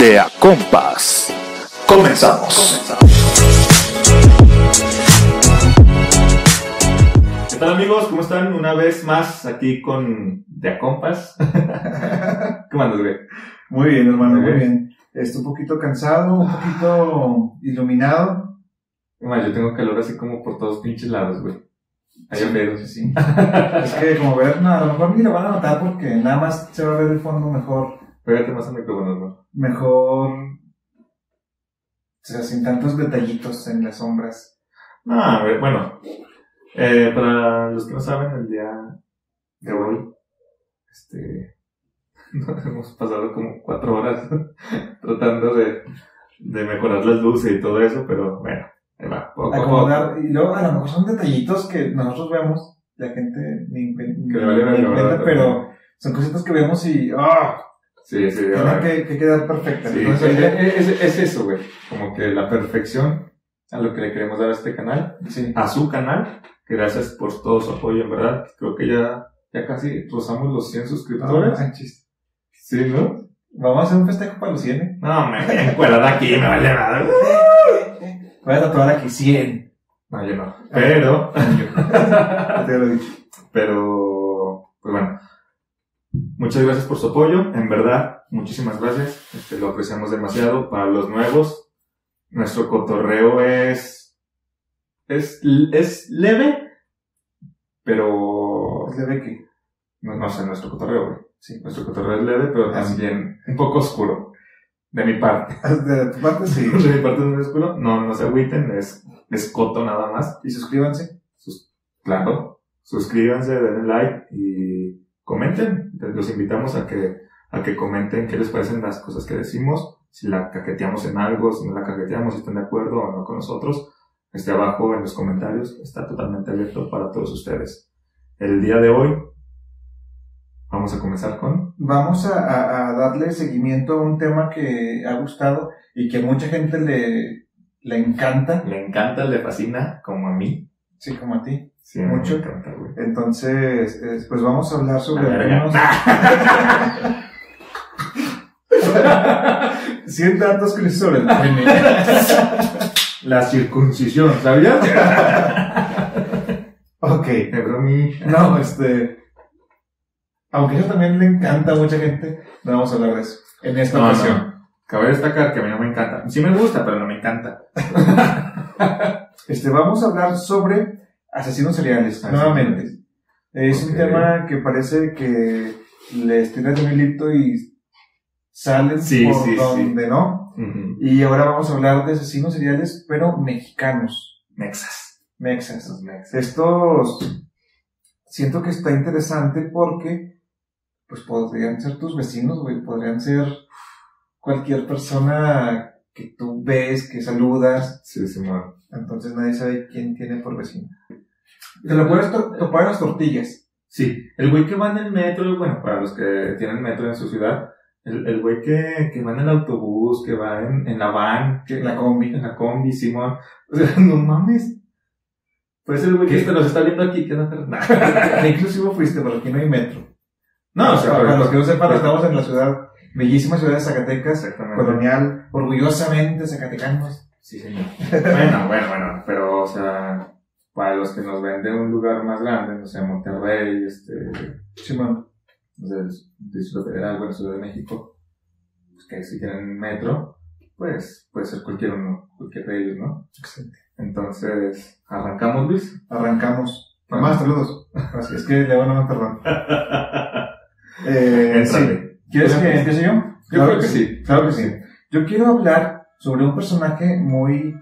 de A Compas. Comenzamos. ¿Qué tal amigos? ¿Cómo están? Una vez más aquí con De A Compas. ¿Cómo andas, güey? Muy bien, hermano, Muy bien. bien. Estoy un poquito cansado, un poquito iluminado. Ma, yo tengo calor así como por todos pinches lados, güey. Hay pedos. Sí. es que como ver, no, a lo mejor ni lo van a notar porque nada más se va a ver el fondo mejor, Pégate más al micrófono, güey. Mejor, o sea, sin tantos detallitos en las sombras. No, a ver, bueno. Eh, para los que no saben, el día de hoy, este, hemos pasado como cuatro horas tratando de, de mejorar las luces y todo eso, pero bueno, ahí va, poco a poco. Acomodar, y luego a lo mejor son detallitos que nosotros vemos, la gente ni, ni- pero son cositas que vemos y, ah, Sí, sí, tiene que, que quedar perfecta. Sí, Entonces, es, es- es eso, güey. Como que la perfección a lo que le queremos dar a este canal, sí. a su canal. Gracias por todo su apoyo, en verdad. Creo que ya, ya casi rozamos los 100 No suscriptores. manches. sí, ¿no? Vamos a hacer un festejo para los 100. ¿eh? No, me encuerda aquí, me vale nada. Voy a tatuar aquí 100. No, yo no. Pero, Ya te lo he dicho. pero, pues bueno. Muchas gracias por su apoyo, en verdad, muchísimas gracias. Este, lo apreciamos demasiado. Para los nuevos, nuestro cotorreo es, es, es leve, pero Es leve que. no, no sé, nuestro cotorreo, güey. Sí. Nuestro cotorreo es leve, pero Ah, sí. también un poco oscuro. De mi parte. De tu parte, sí. De mi parte es muy oscuro. No, no se agüiten, es, es coto nada más. Y suscríbanse. Sus- claro, suscríbanse, denle like y comenten. Los invitamos a que, a que comenten qué les parecen las cosas que decimos, si la caqueteamos en algo, si no la caqueteamos, si están de acuerdo o no con nosotros. Este abajo en los comentarios está totalmente abierto para todos ustedes. El día de hoy vamos a comenzar con Vamos a, a- a darle seguimiento a un tema que ha gustado y que a mucha gente le, le encanta. le encanta, le fascina, como a mí. Sí, como a ti. Sí, Mucho. Encanta, güey. Entonces, es- pues vamos a hablar sobre algunos 100 datos que sobre. La circuncisión, ¿sabías? ok. De bromita. No, este. Aunque eso también le encanta a mucha gente, no vamos a hablar de eso en esta No, ocasión. no. Cabe destacar que a mí no me encanta. Sí me gusta, pero no me encanta. Este, vamos a hablar sobre asesinos seriales, Asesinos nuevamente. Es un tema que parece que les tiras de un hilito y salen Sí, por sí, donde no. Y ahora vamos a hablar de asesinos seriales, pero mexicanos, mexas. Esos nexas. Estos siento que está interesante porque pues podrían ser tus vecinos, güey, podrían ser cualquier persona que tú ves, que saludas, Sí, sí, man. entonces nadie sabe quién tiene por vecino. Te lo puedes to- topar en las tortillas. Sí, el güey que va en el metro, bueno, para los que tienen metro en su ciudad, el, el güey que, que va en el autobús, que va en, en la van, que En la combi. en la combi, Simón. O sea, no mames. Pues el güey que este nos está viendo aquí, que no te... Inclusive fuiste, pero aquí no hay metro. No, o sea, para, los que no sepan, estamos en la ciudad, bellísima ciudad de Zacatecas, colonial, orgullosamente zacatecanos. Sí, señor. bueno, bueno, bueno, pero, o sea, para los que nos ven de un lugar más grande, no sé, Monterrey, este, Simón. no sé, el Distrito Federal, bueno, Ciudad de México, pues que si tienen metro, pues puede ser cualquier uno, cualquier de ellos, ¿no? Excelente. Entonces, ¿arrancamos, Luis? Arrancamos. Más saludos. Así es que luego no me perdón. Eh, sí. ¿Quieres que que- empiece yo? Yo creo que sí. Claro que sí. Yo quiero hablar sobre un personaje muy,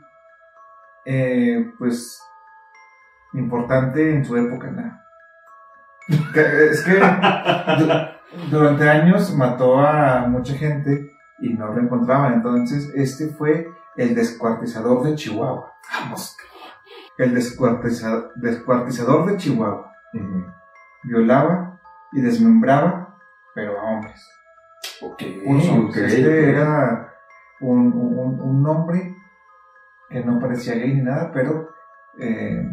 eh, pues, importante en su época. ¿no? Es que du- durante años mató a mucha gente y no lo encontraban. Entonces, este fue el descuartizador de Chihuahua. Vamos. El descuartiza- descuartizador de Chihuahua. Violaba y desmembraba, pero a hombres. Ok, Puros hombres. ok, Este era un, un, un hombre que no parecía gay ni nada, pero eh,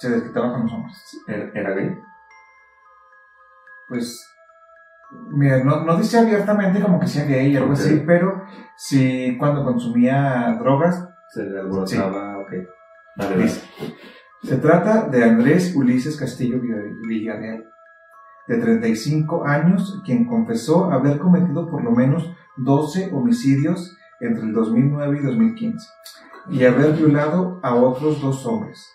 se desquitaba con los hombres. ¿Era, era gay? Pues Mira, no, no dice abiertamente como que sea gay o algo Ok. así, pero sí cuando consumía drogas. Se le alborotaba, ok. Dale, Dice, Se trata de Andrés Ulises Castillo Villar- Villarreal, de 35 años, quien confesó haber cometido por lo menos 12 homicidios entre el 2009 y 2015 y haber violado a otros dos hombres,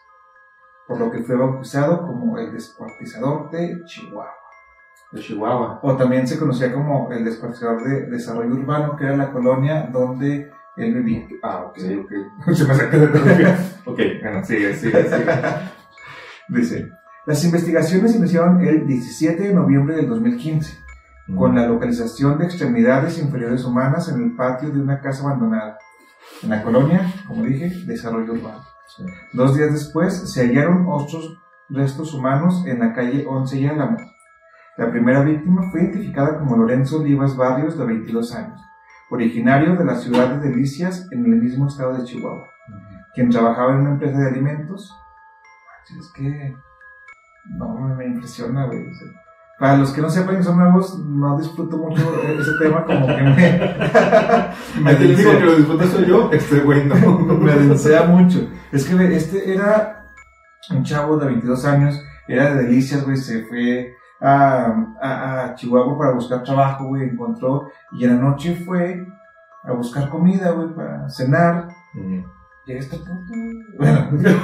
por lo que fue bautizado como el descuartizador de Chihuahua. De Chihuahua. O también se conocía como el descuartizador de desarrollo urbano, que era la colonia donde él vivía. Ah, ok, ok. Se me saca de. Ok, bueno, sigue, sigue, sigue. Dice, las investigaciones iniciaron el 17 de noviembre del 2015. con la localización de extremidades inferiores humanas en el patio de una casa abandonada. En la colonia, como dije, desarrollo urbano. Sí. Dos días después se hallaron otros restos humanos en la calle 11 y Álamo. La primera víctima fue identificada como Lorenzo Olivas Barrios, de 22 años, originario de la ciudad de Delicias, en el mismo estado de Chihuahua, quien trabajaba en una empresa de alimentos. Es que no me, me impresiona, güey. o sea, para los que no sepan y son nuevos, no disfruto mucho ese tema, como que me. me único densea- que lo disfruta soy yo, este güey no. me densea mucho. Es que este era un chavo de 22 años, era de Delicias, güey, se fue a, a, a Chihuahua para buscar trabajo, güey, encontró, y en la noche fue a buscar comida, güey, para cenar. Y a este punto, bueno, dice,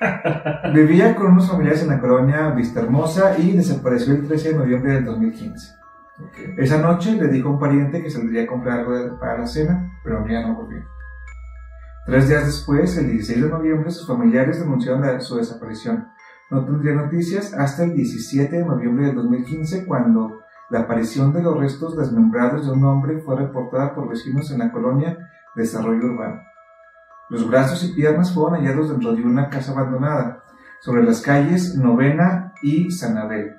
vivía con unos familiares en la colonia Vista Hermosa y desapareció el 13 de noviembre del 2015. Ok. Esa noche le dijo a un pariente que saldría a comprar algo para la cena, pero ya no volvió. Tres días después, el 16 de noviembre, sus familiares denunciaron la- su desaparición. No tendría noticias hasta el 17 de noviembre del 2015, cuando la aparición de los restos desmembrados de un hombre fue reportada por vecinos en la colonia Desarrollo Urbano. Los brazos y piernas fueron hallados dentro de una casa abandonada, sobre las calles Novena y Sanabel.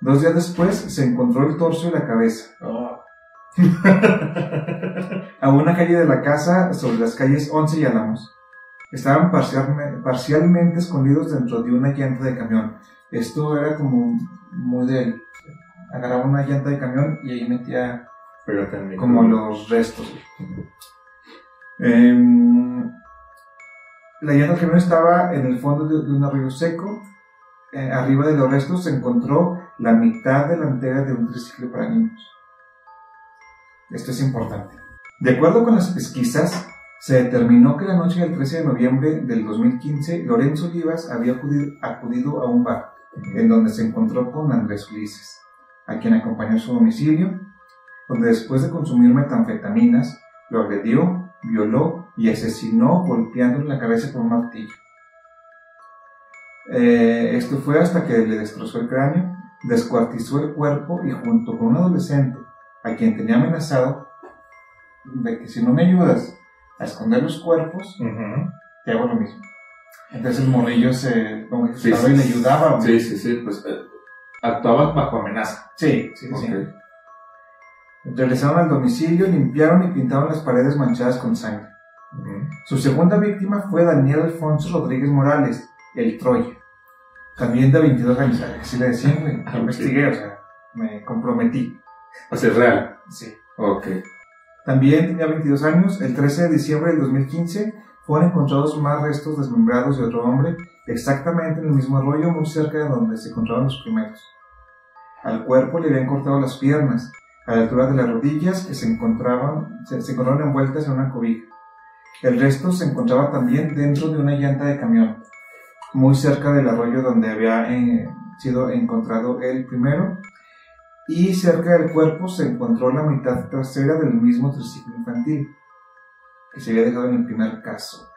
Dos días después se encontró el torso y la cabeza. a una calle de la casa sobre las calles 11 y Álamos. Estaban parcialme- parcialmente escondidos dentro de una llanta de camión. Esto era como muy de... Agarraba una llanta de camión y ahí metía como los restos. Em, la llanta del camión estaba en el fondo de, un arroyo seco. Eh, arriba de los restos se encontró la mitad delantera de un triciclo para niños. Esto es importante. De acuerdo con las pesquisas, se determinó que la noche del 13 de noviembre del 2015, Lorenzo Olivas había acudido a un bar en donde se encontró con Andrés Ulises, a quien acompañó a su domicilio, donde después de consumir metanfetaminas, lo agredió, violó y asesinó golpeándole la cabeza con un martillo. Eh, esto fue hasta que le destrozó el cráneo, descuartizó el cuerpo y junto con un adolescente a quien tenía amenazado de que si no me ayudas a esconder los cuerpos, te hago lo mismo. Entonces el morrillo se como que Sí, estaba y le ayudaba. Sí, sí, sí, pues eh, actuaba bajo amenaza. Sí, sí, sí. Regresaron al domicilio, limpiaron y pintaron las paredes manchadas con sangre. Su segunda víctima fue Daniel Alfonso Rodríguez Morales, el Troya. También de 22 años. Así le decían, güey. Yo investigué, o sea, me comprometí. O sea, es real. Sí. Ok. También tenía 22 años. El 13 de diciembre del 2015 fueron encontrados más restos desmembrados de otro hombre, exactamente en el mismo arroyo, muy cerca de donde se encontraron los primeros. Al cuerpo le habían cortado las piernas, a la altura de las rodillas, que se encontraban, se, se encontraron envueltas en una cobija. El resto se encontraba también dentro de una llanta de camión, muy cerca del arroyo donde había eh, sido encontrado el primero, y cerca del cuerpo se encontró la mitad trasera del mismo triciclo infantil, que se había dejado en el primer caso.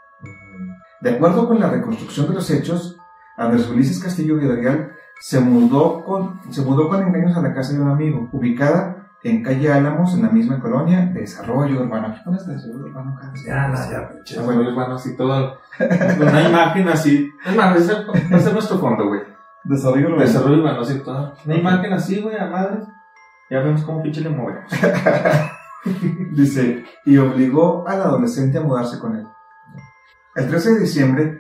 De acuerdo con la reconstrucción de los hechos, Andrés Ulises Castillo Villarreal se mudó con, se mudó con engaños a la casa de un amigo, ubicada en calle Álamos, en la misma colonia, Desarrollo Urbano. Aquí pones Desarrollo Urbano. Ya, no, ya, pinche. Ah, bueno. Bueno, así todo. Una imagen así. Es más, ese va a ser nuestro fondo, güey. Desarrollo Urbano. Desarrollo urbano, así todo. Una imagen así, güey, a madre. Ya vemos cómo pinche le movemos. Dice, y obligó al adolescente a mudarse con él. El 13 de diciembre,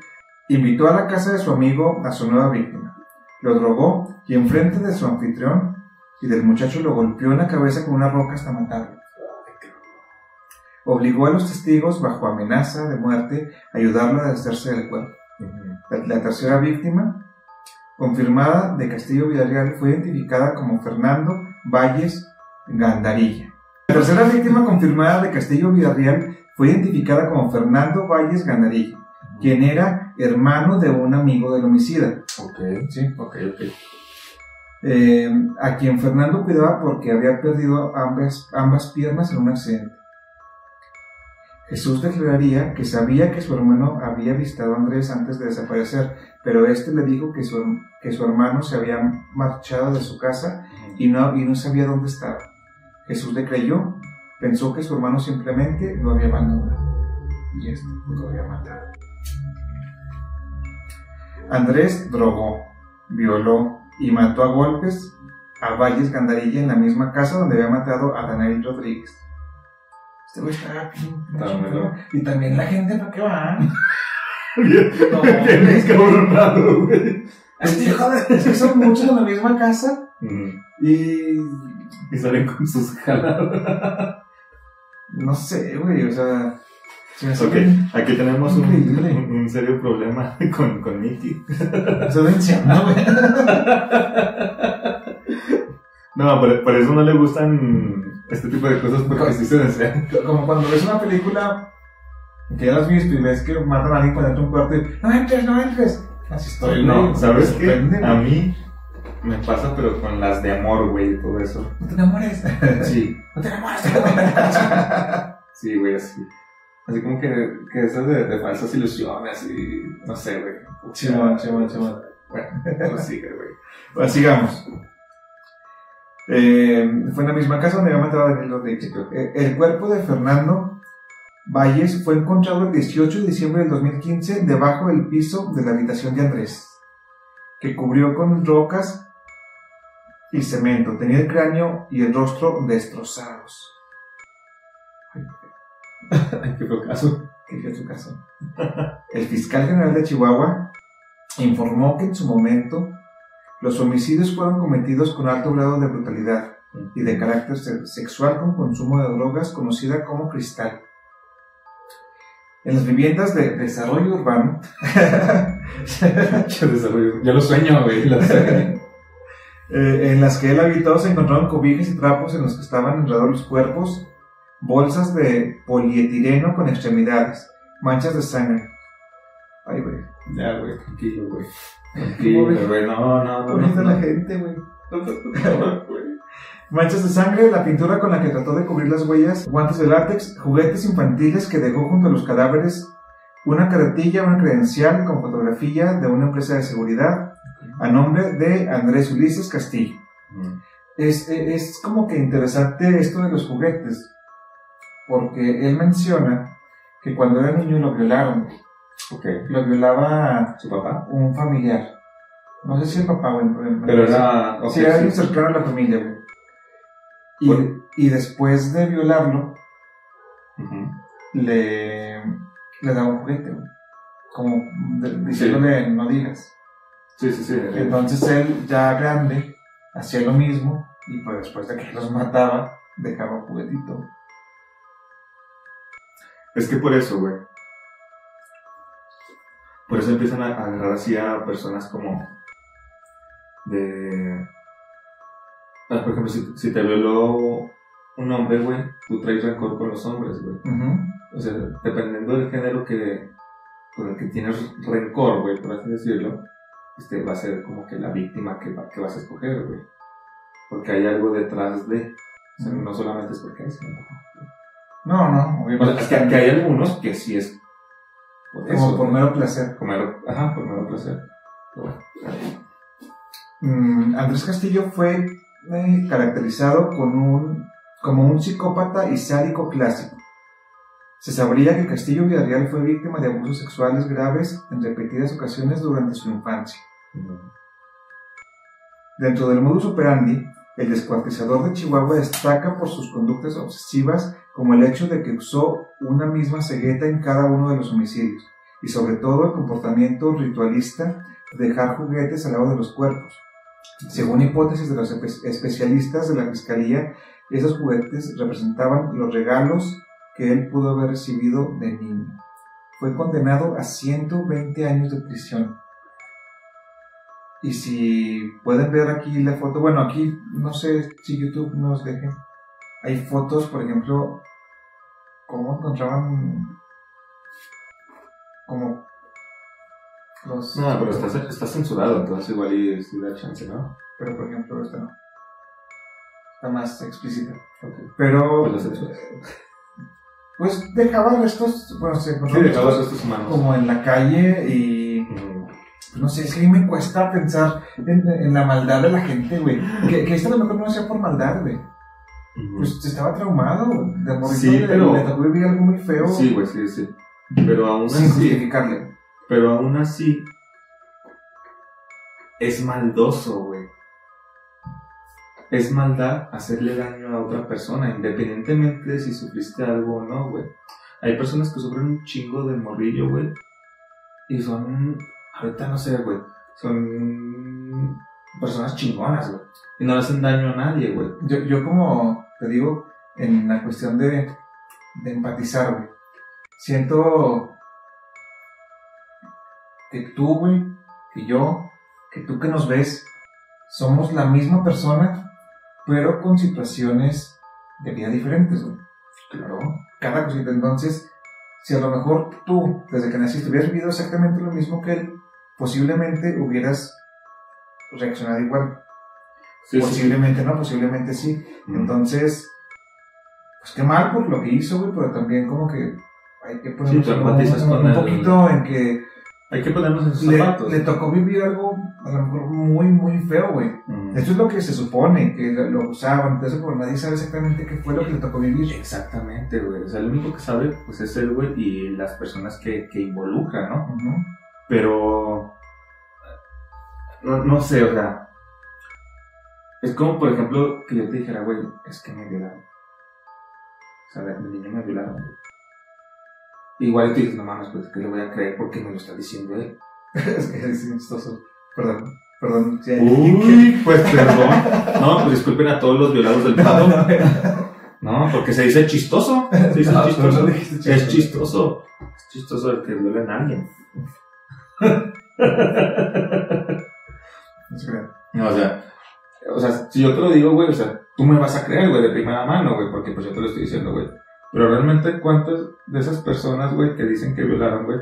invitó a la casa de su amigo a su nueva víctima. Lo drogó y enfrente de su anfitrión y del muchacho lo golpeó en la cabeza con una roca hasta matarlo. Obligó a los testigos, bajo amenaza de muerte, a ayudarlo a deshacerse del cuerpo. La, la tercera víctima, confirmada de Castillo Villarreal, fue identificada como Fernando Valles Gandarilla. La tercera víctima confirmada de Castillo Villarreal fue identificada como Fernando Valles Gandarilla, quien era hermano de un amigo del homicida. Ok, ¿sí? ok, ok. Eh, a quien Fernando cuidaba porque había perdido ambas, ambas piernas en un accidente. Jesús declararía que sabía que su hermano había visitado a Andrés antes de desaparecer, pero este le dijo que su, que su hermano se había marchado de su casa y no, y no sabía dónde estaba. Jesús le creyó, pensó que su hermano simplemente lo había abandonado y este lo había matado. Andrés drogó, violó y mató a golpes a Valles Gandarilla en la misma casa donde había matado a Daniel Rodríguez. Este güey bien Está. Y también la gente, ¿para qué va? Bien, No, bien es que- encabronado, güey. Es que, joder, es que son muchos en la misma casa y Y salen con sus jaladas. no sé, güey, o sea, Ok, aquí tenemos un, un, un serio problema con, con güey. No, por, por eso no le gustan este tipo de cosas porque sí se desean. Como cuando ves una película que ya la has visto y ves que matan a alguien cuando entra a un cuarto y no entres, no entres. Así estoy, No, güey. ¿sabes qué? A mí me pasa, pero con las de amor, güey, y todo eso. No te enamores. Sí, no te enamores. sí, güey, así. Así como que, que eso de, de falsas ilusiones y no sé, güey. Simón, Simón, Simón. Bueno, pues sigue, güey. Pues sigamos. Eh, fue en la misma casa donde había matado a Daniel Rodríguez. Eh, El cuerpo de Fernando Valles fue encontrado el 18 de diciembre del 2015 debajo del piso de la habitación de Andrés, que cubrió con rocas y cemento. Tenía el cráneo y el rostro destrozados. Qué caso. fue su caso. El fiscal general de Chihuahua informó que en su momento los homicidios fueron cometidos con alto grado de brutalidad y de carácter se- sexual con consumo de drogas conocida como cristal. En las viviendas de desarrollo urbano. Yo lo sueño, güey. Lo eh, en las que él habitó, se encontraron cobijas y trapos en los que estaban enredados los cuerpos, bolsas de polietileno con extremidades, manchas de sangre. Ay, güey. Ya, güey, tranquilo, güey. Tranquilo, güey. No, no, no. No, la gente, güey. Manchas de sangre, la pintura con la que trató de cubrir las huellas, guantes de látex, juguetes infantiles que dejó junto a los cadáveres, una carretilla, una credencial con fotografía de una empresa de seguridad a nombre de Andrés Ulises Castillo. Mm. Es, es como que interesante esto de los juguetes, porque él menciona que cuando era niño lo violaron, lo violaba ¿Su papá? un familiar. No sé si el papá o el, el- Pero era. ok, Sí, era alguien sí. cercano a la familia, güey. Y, Bueno. y después de violarlo, le, le daba un juguete, güey. Como diciéndole, no digas. Sí, sí, sí. Entonces él, ya grande, hacía lo mismo, y pues después de que los mataba, dejaba un juguetito. Es que por eso, güey. Por eso empiezan a agarrar así a personas como. De. Ah, por ejemplo, si, si te violó un hombre, güey, tú traes rencor con los hombres, güey. O sea, dependiendo del género que. con el que tienes rencor, güey, por así decirlo, este va a ser como que la víctima que, va- que vas a escoger, güey. Porque hay algo detrás de. O sea, no solamente es porque hay, sino No, no, o sea, es que, que hay algunos que sí es por como eso. por ¿no? mero placer. Por mero- ajá, por mero placer. Bueno, Mm, Andrés Castillo fue eh, caracterizado con un, como un psicópata y sádico clásico. Se sabría que Castillo Villarreal fue víctima de abusos sexuales graves en repetidas ocasiones durante su infancia. Dentro del modus operandi, el descuartizador de Chihuahua destaca por sus conductas obsesivas como el hecho de que usó una misma cegueta en cada uno de los homicidios y sobre todo el comportamiento ritualista de dejar juguetes al lado de los cuerpos. Según hipótesis de los espe- especialistas de la fiscalía, esos juguetes representaban los regalos que él pudo haber recibido de niño. Fue condenado a 120 años de prisión. Y si pueden ver aquí la foto, bueno, aquí no sé si YouTube nos deje. Hay fotos, por ejemplo, cómo encontraban como los No, pero está, está censurado, entonces igual y sí da chance, ¿no? pero por ejemplo esta no. Está más explícita. Pero Pues pues dejaba restos, bueno, se Sí, restos humanos. como en la calle y no sé, es que a mí me cuesta pensar en, en la maldad de la gente, güey. Que, que esto a lo mejor no sea por maldad, güey. Pues estaba traumado, de morrito Sí, le, pero- le tocó vivir algo muy feo Sí, güey, sí, sí. Pero aún sin así, justificarle. pero aún así, es maldoso, güey. Es maldad hacerle daño a otra persona, independientemente de si sufriste algo o no, güey. Hay personas que sufren un chingo de morrillo, güey. Y son, ahorita no sé, güey. Son personas chingonas, güey. Y no le hacen daño a nadie, güey. Yo, yo como te digo, en la cuestión de, de empatizar, güey, siento que tú, güey, que yo, que tú que nos ves, somos la misma persona, pero con situaciones de vida diferentes, güey. Claro. Cada cosita. Entonces, si a lo mejor tú, desde que naciste, hubieras vivido exactamente lo mismo que él, posiblemente hubieras reaccionado igual. Sí, sí. posiblemente no, posiblemente sí. Mm. Entonces, pues qué mal por lo que hizo, güey, pero también como que hay que Sí, tú un, el- poquito en que Hay que ponernos en sus le, zapatos. le tocó vivir algo a lo mejor muy, muy feo, güey. Mm. Esto es lo que se supone, que lo, lo usaban, entonces pues nadie sabe exactamente qué fue lo que le tocó vivir. Exactamente, güey. O sea, el único que sabe, pues es él, güey, y las personas que, que involucra, ¿no? Pero. No, no sé, o sea. Es como, por ejemplo, que yo te dijera, güey, es que me violaron. O sea, de niño me violaron, güey. Igual tú dices, no mames, pues, que le voy a creer porque me lo está diciendo él. es que es chistoso. Perdón, perdón. Uy, pues perdón. No, pues disculpen a todos los violados del No, pavo. no, No, porque se dice chistoso. Se dice no, chistoso. Es chistoso. Es chistoso el que violen a alguien. No, o sea, o sea, si yo te lo digo, güey, o sea, tú me vas a creer, güey, de primera mano, güey, porque pues yo te lo estoy diciendo, güey. Pero realmente, ¿cuántas de esas personas, güey, que dicen que violaron, güey?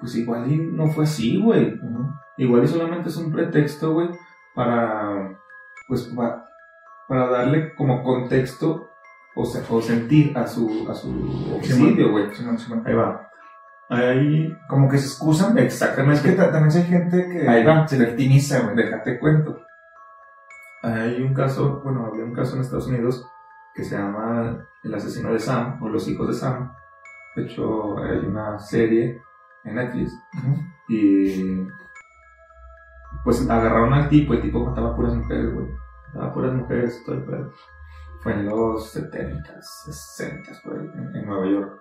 Pues igual y no fue así, güey. Ujú. Igual y solamente es un pretexto, güey, para, pues, pa- para darle como contexto o, o sentir a su, a su homicidio, güey. Ahí va. Ahí, Como que se excusan. Es exactamente. que ta- también hay gente que Ahí va. se victimiza, güey. Déjate cuento. Hay un caso, bueno, había un caso en Estados Unidos que se llama El asesino de Sam o Los hijos de Sam. De hecho, hay una serie en Netflix y pues agarraron al tipo, el tipo mataba puras mujeres, güey. Mataba puras mujeres, todo el pedo. Fue en los 70, 60 por ahí, en, en Nueva York.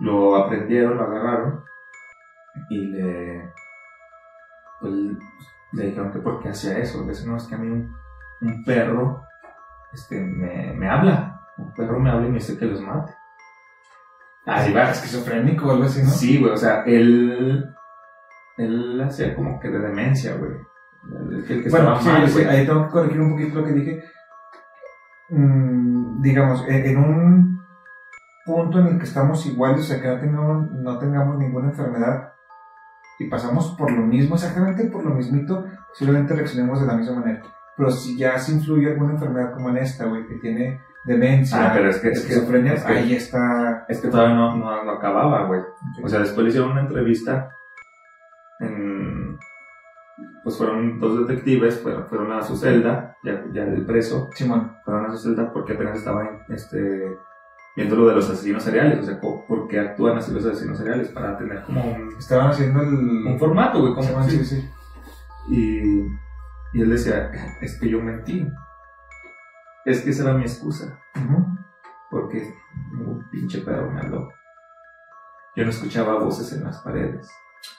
Lo aprendieron, lo agarraron y le. Pues, le dijeron que por qué hacía eso. Le dicen, no, es que a mí un, un perro este, me, me habla. Un perro me habla y me dice que los mate. Ahí va, Esquizofrénico o algo así, ¿no? Sí, güey, o sea, él. Él hacía como que de demencia, güey. El que, Bueno, sí, mal, sí, güey. ahí tengo que corregir un poquito lo que dije. Mm, digamos, en, en un punto en el que estamos iguales, o sea, que no tengamos, no tengamos ninguna enfermedad y pasamos por lo mismo, exactamente por lo mismito, posiblemente reaccionemos de la misma manera. Pero si ya se influye alguna enfermedad como en esta, güey, que tiene demencia, Ah, pero es que- es que- esquizofrenia, es que- ahí está. Es que todavía no, no, no acababa, güey. O sea, después le hicieron una entrevista. En, pues fueron dos detectives, fueron, fueron a su celda, ya, ya del preso, Simón, fueron a su celda porque apenas estaban este, viendo lo de los asesinos seriales. O sea, ¿por qué actúan así los asesinos seriales? Para tener como un, estaban haciendo el. un formato, güey. Como, Simón, sí, sí. Y, y él decía, es que yo mentí. Es que esa era mi excusa. Porque un pinche perro me habló. Yo no escuchaba voces en las paredes.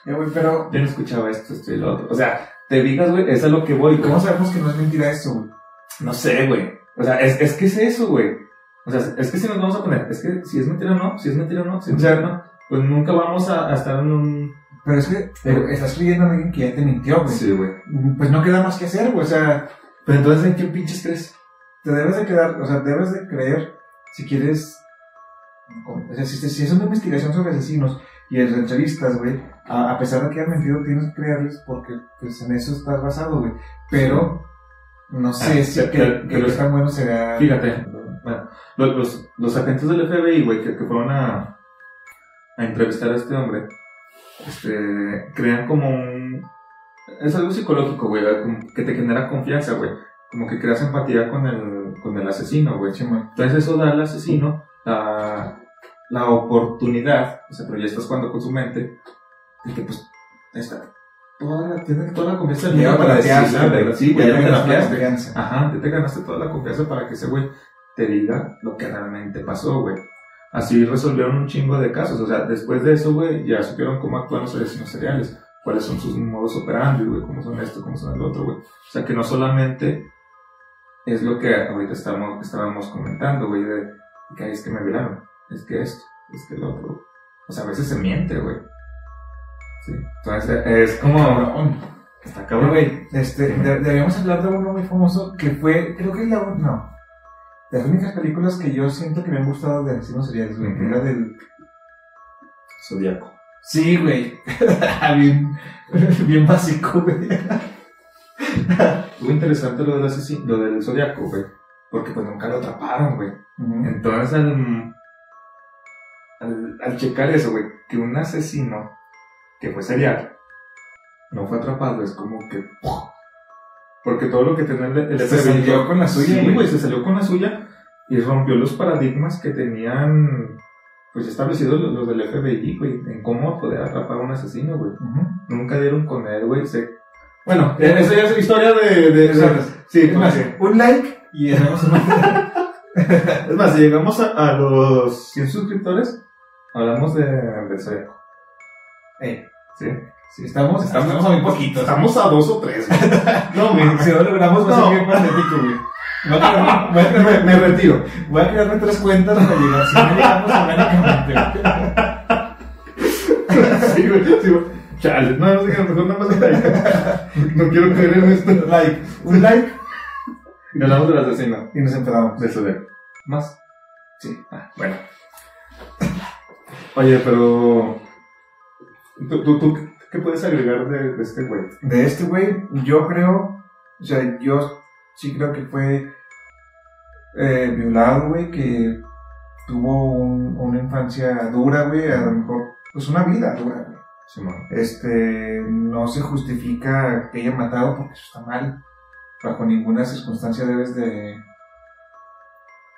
Eh, pero Yo no escuchaba esto, esto y lo otro. O sea, te digas, güey, es a lo que voy. ¿Cómo sabemos que no es mentira güey? No sé, güey. O sea, es, es que es eso, güey. O sea, es que si nos vamos a poner, es que si es mentira o no, si es mentira o no, si es mentira o no, pues nunca vamos a, a estar en un... Pero es que pero estás creyendo en alguien que ya te mintió, güey. güey. Pues no queda más que hacer, güey. O sea, Pero entonces, ¿en qué pinches crees? te debes de quedar, o sea, debes de creer si quieres. O sea, si, si es una investigación sobre asesinos y en entrevistas, güey, a, a pesar de que hayan mentido, tienes que creerles porque pues en eso estás basado, güey. Pero no sé Ah, si pero- que, que qué tan bueno será. Fíjate, bueno, los, los, los agentes del FBI, güey, que, que fueron a, a entrevistar a este hombre, este, crean como un... Es algo psicológico, güey, como que te genera confianza, güey. Como que creas empatía con el, con el asesino, güey. Entonces eso da al asesino la, la oportunidad, o sea, pero ya estás jugando con su mente, de que pues, está, toda la, tiene toda la confianza del mundo para decir terapiaste, la güey. verdad. Sí, ya te te ganas la terapiaste. confianza. Ajá, ya te ganaste toda la confianza para que ese güey te diga lo que realmente pasó, güey. Así resolvieron un chingo de casos. O sea, después de eso, güey, ya supieron cómo actúan los asesinos seriales. Cuáles son sus modos operandi, güey. Cómo son esto, cómo son el otro, güey. O sea, que no solamente es lo que ahorita estamos, estábamos comentando, güey, de que "Ay, es que me violaron. Es que esto, es que el otro. O sea, a veces se miente, güey. Sí. Entonces, es como... Está cabrón. güey, este, de- deberíamos hablar de uno muy famoso que fue, creo que es la, no, las únicas películas que yo siento que me han gustado de asesinos seriales, güey, que era del, Zodíaco. sí, güey, bien, bien básico, güey. Estuvo interesante lo del asesino, lo del zodiaco, güey. Porque pues nunca lo atraparon, güey. Entonces al, al, al checar eso, güey, que un asesino que fue serial no fue atrapado, es como que ¡pum! Porque todo lo que tenía el, Se salió con la suya, Sí, güey. se salió con la suya y rompió los paradigmas que tenían pues establecidos los, los del FBI, güey, en cómo poder atrapar a un asesino, güey. Nunca dieron con él, güey. Se... Bueno, esa ya es historia de... de, de-. Sí, Es más, un like y una... Es más, si llegamos a, a los 100 suscriptores, hablamos de, del Zodiaco. Ey, ¿Sí? Sí, estamos, estamos a muy poquitos. Estamos a dos o tres, güey. No, güey. Si no logramos, va a No. ser bien patético, güey. Voy a crearme- voy a crearme- Me, me retiro. Voy a crearme tres cuentas para llegar. Si no llegamos orgánicamente. Sí, güey. Sí, güey. Chale, no, no sé qué, mejor nada más un like. No quiero creer en esto. Like. Un like Y hablamos del asesino. y nos empezamos. Del Zodiaco. ¿Más? Sí. Ah, bueno. Oye, pero... ¿Tú, tú, tú qué puedes agregar de, de este güey? De este güey, yo creo, o sea, yo sí creo que fue eh, violado, güey, que tuvo un- una infancia dura, güey, a lo mejor, pues una vida dura, güey. Simón. Este, no se justifica que haya matado porque eso está mal. Bajo ninguna circunstancia debes de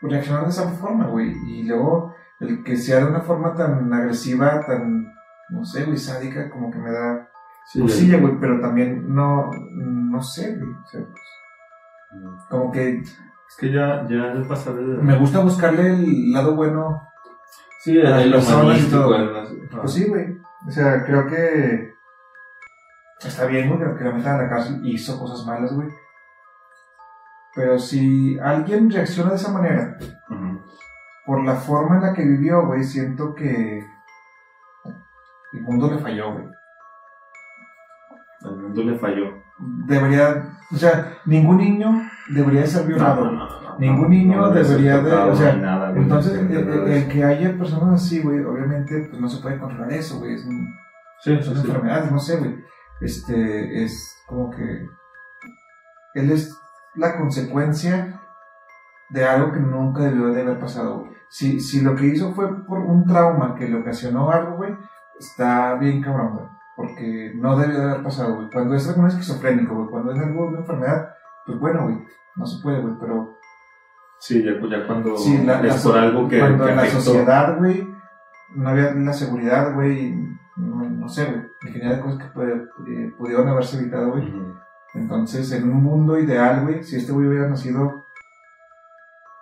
reaccionar de esa forma, güey. Y luego, el que sea de una forma tan agresiva, tan, no sé, güey, sádica, como que me da Sí, cosilla, güey, pero también no, no sé, güey. O sea, pues, como que Es que ya, ya el pasar me gusta buscarle el lado bueno. Sí, a las personas y todo. ajá. Pues sí, güey. O sea, creo que está bien, güey, que la metan a la cárcel y hizo cosas malas, güey. Pero si alguien reacciona de esa manera, por la forma en la que vivió, güey, siento que el mundo le falló, güey. El mundo le falló. Debería, o sea, ningún niño debería de ser violado. no. Ningún niño debería de- o sea, nada, güey. Entonces, el, que haya personas así, güey, obviamente, pues no se puede controlar eso, güey. Es un- Sí, son sí. enfermedades, no sé, güey. Este, es como que él es la consecuencia de algo que nunca debió de haber pasado, güey. Si, si lo que hizo fue por un trauma que le ocasionó algo, güey, está bien cabrón, güey. Porque no debió de haber pasado, güey. Cuando es algo esquizofrénico, güey, cuando es algo de enfermedad, pues bueno, güey, no se puede, güey, pero Sí, ya, ya cuando Sí, la, la es por so- algo que, cuando que en la sociedad, güey, no había la seguridad, güey, no, no sé, güey, infinidad de cosas que pudi- pudieron haberse evitado, güey. Entonces, en un mundo ideal, güey, si este güey hubiera nacido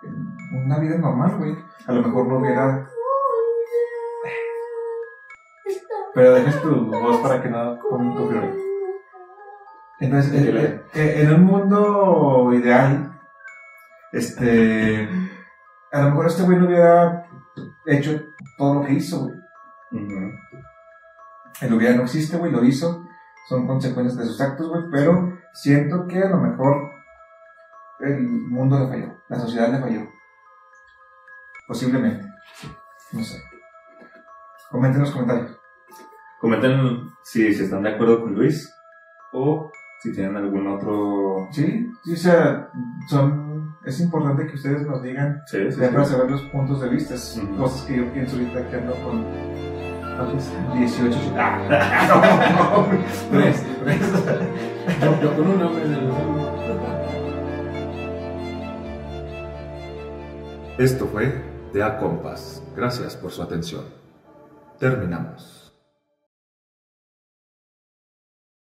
en una vida normal, güey, a lo mejor no hubiera... Pero dejas tu voz para que no ponga un copyright. Entonces, ¿Qué en, le- en- en un mundo ideal, este, a lo mejor este güey no hubiera hecho todo lo que hizo, güey. El hubiera no existe, güey, lo hizo. Son consecuencias de sus actos, güey, pero siento que a lo mejor el mundo le falló, la sociedad le falló. Posiblemente. No sé. Comenten en los comentarios. Comenten si, si están de acuerdo con Luis o si tienen algún otro. Sí, sí, o sea, son, es importante que ustedes nos digan Sí, sí, para saber los puntos de vista, Ujú. cosas que yo pienso ahorita que ando con ¿cuántos? 18. Ah, no, no, tres, tres. Yo, yo con un hombre Esto fue The A Compass. Gracias por su atención. Terminamos.